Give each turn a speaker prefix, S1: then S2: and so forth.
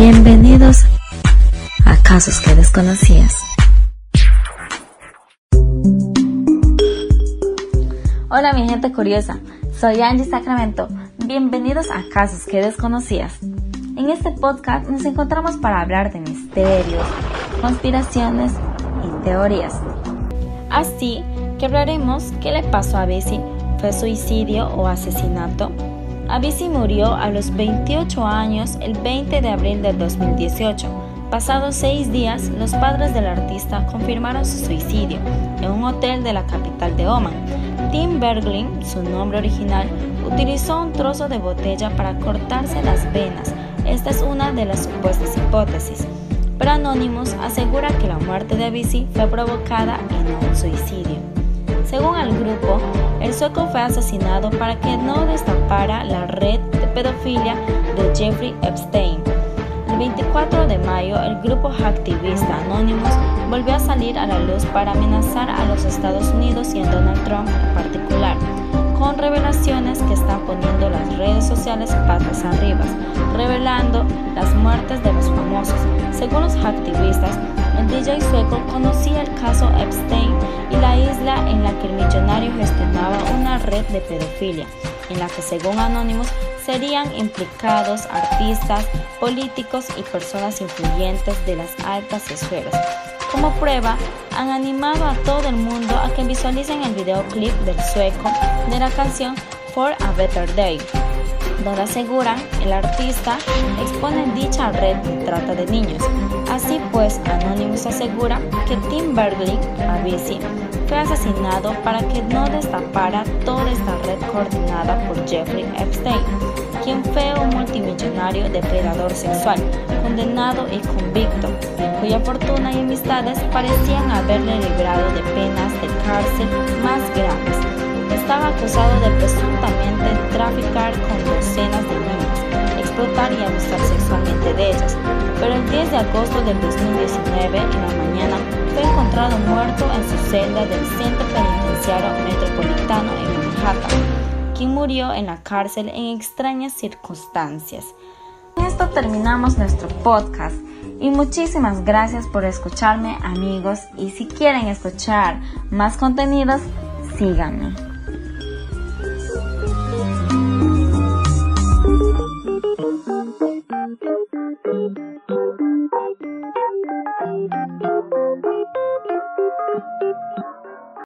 S1: Bienvenidos a Casos que desconocías. Hola mi gente curiosa, soy Angie Sacramento. Bienvenidos a Casos que desconocías. En este podcast nos encontramos para hablar de misterios, conspiraciones y teorías. Así que hablaremos qué le pasó a Bessie, fue suicidio o asesinato. Avicii murió a los 28 años el 20 de abril del 2018. Pasados seis días, los padres del artista confirmaron su suicidio en un hotel de la capital de Oman. Tim Berglin, su nombre original, utilizó un trozo de botella para cortarse las venas. Esta es una de las supuestas hipótesis. Pero Anonymous asegura que la muerte de Avicii fue provocada en un suicidio. Según el grupo, el sueco fue asesinado para que no destapara la red de pedofilia de Jeffrey Epstein. El 24 de mayo, el grupo activista Anonymous volvió a salir a la luz para amenazar a los Estados Unidos y a Donald Trump en particular, con revelaciones que están poniendo las redes sociales patas arriba, revelando las muertes de los famosos. Según los activistas, el DJ conocía el caso Epstein y la isla en la que el millonario gestionaba una red de pedofilia, en la que según Anónimos serían implicados artistas, políticos y personas influyentes de las altas esferas. Como prueba, han animado a todo el mundo a que visualicen el videoclip del sueco de la canción For a Better Day, donde aseguran el artista expone dicha red trata de niños. Así pues, Anonymous asegura que Tim Bergling, Avicii, fue asesinado para que no destapara toda esta red coordinada por Jeffrey Epstein, quien fue un multimillonario depredador sexual, condenado y convicto, cuya fortuna y amistades parecían haberle librado de penas de cárcel más graves. Estaba acusado de presuntamente traficar con docenas de niñas, explotar y abusar sexualmente de ellas, pero el 10 de agosto del 2019, en la mañana, fue encontrado muerto en su celda del Centro Penitenciario Metropolitano en Manhattan, quien murió en la cárcel en extrañas circunstancias. Con esto terminamos nuestro podcast y muchísimas gracias por escucharme amigos y si quieren escuchar más contenidos, síganme.